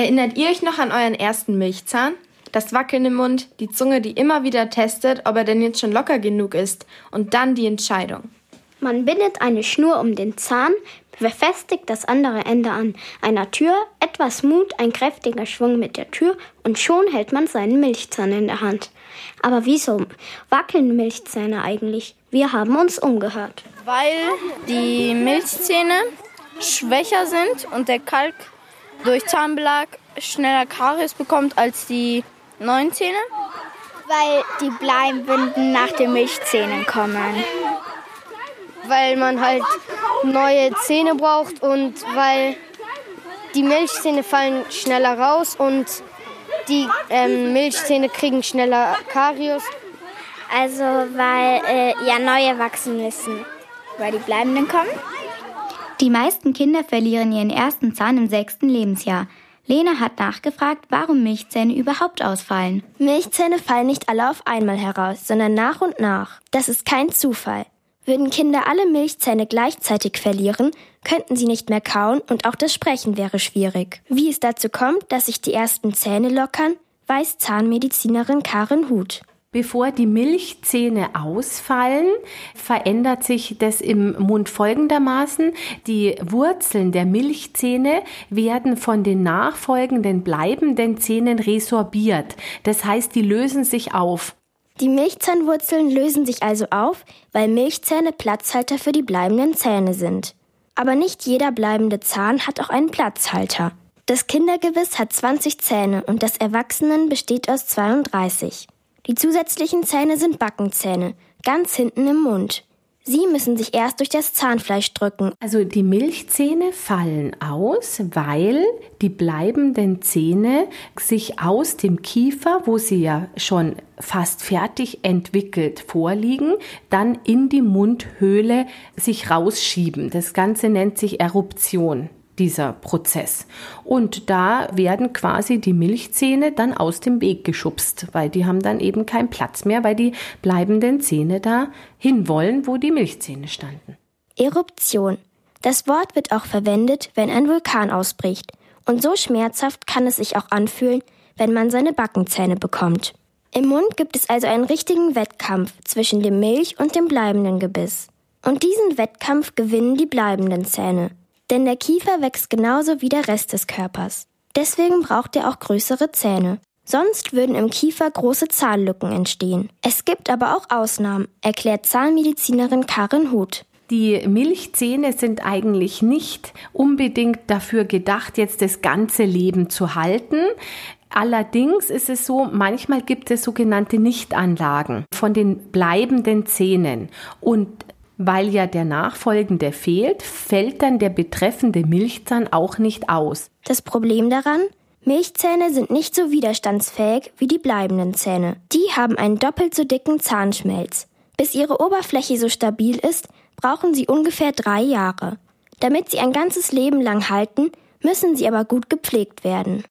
Erinnert ihr euch noch an euren ersten Milchzahn? Das Wackeln im Mund, die Zunge, die immer wieder testet, ob er denn jetzt schon locker genug ist. Und dann die Entscheidung. Man bindet eine Schnur um den Zahn, befestigt das andere Ende an einer Tür, etwas Mut, ein kräftiger Schwung mit der Tür und schon hält man seinen Milchzahn in der Hand. Aber wieso wackeln Milchzähne eigentlich? Wir haben uns umgehört. Weil die Milchzähne schwächer sind und der Kalk durch Zahnbelag schneller Karies bekommt als die neuen Zähne. Weil die Bleibinden nach den Milchzähnen kommen. Weil man halt neue Zähne braucht und weil die Milchzähne fallen schneller raus und die ähm, Milchzähne kriegen schneller Karies. Also weil äh, ja neue wachsen müssen. Weil die bleibenden kommen? Die meisten Kinder verlieren ihren ersten Zahn im sechsten Lebensjahr. Lena hat nachgefragt, warum Milchzähne überhaupt ausfallen. Milchzähne fallen nicht alle auf einmal heraus, sondern nach und nach. Das ist kein Zufall. Würden Kinder alle Milchzähne gleichzeitig verlieren, könnten sie nicht mehr kauen und auch das Sprechen wäre schwierig. Wie es dazu kommt, dass sich die ersten Zähne lockern, weiß Zahnmedizinerin Karin Huth. Bevor die Milchzähne ausfallen, verändert sich das im Mund folgendermaßen. Die Wurzeln der Milchzähne werden von den nachfolgenden bleibenden Zähnen resorbiert. Das heißt, die lösen sich auf. Die Milchzahnwurzeln lösen sich also auf, weil Milchzähne Platzhalter für die bleibenden Zähne sind. Aber nicht jeder bleibende Zahn hat auch einen Platzhalter. Das Kindergebiss hat 20 Zähne und das Erwachsenen besteht aus 32. Die zusätzlichen Zähne sind Backenzähne, ganz hinten im Mund. Sie müssen sich erst durch das Zahnfleisch drücken. Also die Milchzähne fallen aus, weil die bleibenden Zähne sich aus dem Kiefer, wo sie ja schon fast fertig entwickelt vorliegen, dann in die Mundhöhle sich rausschieben. Das Ganze nennt sich Eruption dieser Prozess. Und da werden quasi die Milchzähne dann aus dem Weg geschubst, weil die haben dann eben keinen Platz mehr, weil die bleibenden Zähne da hinwollen, wo die Milchzähne standen. Eruption. Das Wort wird auch verwendet, wenn ein Vulkan ausbricht. Und so schmerzhaft kann es sich auch anfühlen, wenn man seine Backenzähne bekommt. Im Mund gibt es also einen richtigen Wettkampf zwischen dem Milch und dem bleibenden Gebiss. Und diesen Wettkampf gewinnen die bleibenden Zähne. Denn der Kiefer wächst genauso wie der Rest des Körpers. Deswegen braucht er auch größere Zähne. Sonst würden im Kiefer große Zahnlücken entstehen. Es gibt aber auch Ausnahmen, erklärt Zahnmedizinerin Karin Huth. Die Milchzähne sind eigentlich nicht unbedingt dafür gedacht, jetzt das ganze Leben zu halten. Allerdings ist es so, manchmal gibt es sogenannte Nichtanlagen von den bleibenden Zähnen. Und weil ja der Nachfolgende fehlt, fällt dann der betreffende Milchzahn auch nicht aus. Das Problem daran? Milchzähne sind nicht so widerstandsfähig wie die bleibenden Zähne. Die haben einen doppelt so dicken Zahnschmelz. Bis ihre Oberfläche so stabil ist, brauchen sie ungefähr drei Jahre. Damit sie ein ganzes Leben lang halten, müssen sie aber gut gepflegt werden.